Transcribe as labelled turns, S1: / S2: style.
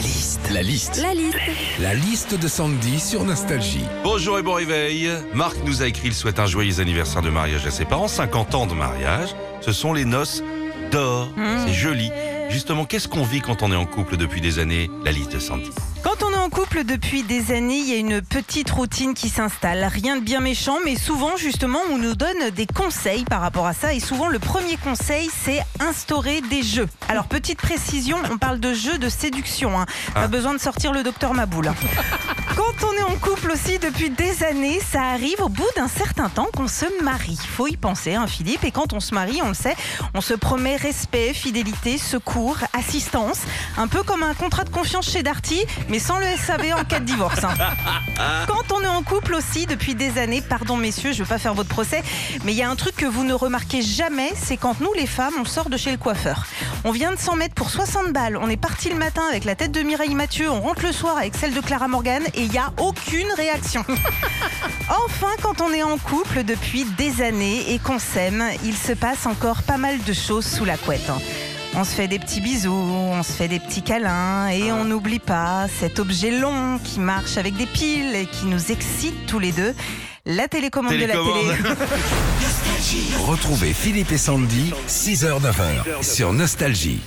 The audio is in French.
S1: La liste. La liste.
S2: La liste.
S1: La liste de Sandy sur Nostalgie.
S3: Bonjour et bon réveil. Marc nous a écrit, il souhaite un joyeux anniversaire de mariage à ses parents, 50 ans de mariage. Ce sont les noces d'or. C'est joli. Justement, qu'est-ce qu'on vit quand on est en couple depuis des années La liste de Sandy?
S2: Quand on couple depuis des années, il y a une petite routine qui s'installe. Rien de bien méchant, mais souvent, justement, on nous donne des conseils par rapport à ça. Et souvent, le premier conseil, c'est instaurer des jeux. Alors, petite précision, on parle de jeux de séduction. Hein. Pas
S3: Ah.
S2: besoin de sortir le docteur Maboul. Quand on est en couple aussi depuis des années, ça arrive au bout d'un certain temps qu'on se marie. Faut y penser, hein, Philippe. Et quand on se marie, on le sait, on se promet respect, fidélité, secours, assistance. Un peu comme un contrat de confiance chez Darty, mais sans le SAV en cas de divorce. hein. Quand on est en couple aussi depuis des années, pardon messieurs, je veux pas faire votre procès, mais il y a un truc que vous ne remarquez jamais, c'est quand nous les femmes, on sort de chez le coiffeur. On vient de s'en mettre pour 60 balles, on est parti le matin avec la tête de Mireille Mathieu, on rentre le soir avec celle de Clara Morgan et il n'y a aucune réaction. Enfin, quand on est en couple depuis des années et qu'on s'aime, il se passe encore pas mal de choses sous la couette. hein. On se fait des petits bisous, on se fait des petits câlins et on n'oublie pas cet objet long qui marche avec des piles et qui nous excite tous les deux, la télécommande, de la télé.
S1: Retrouvez Philippe et Sandy, 6h-9h sur Nostalgie.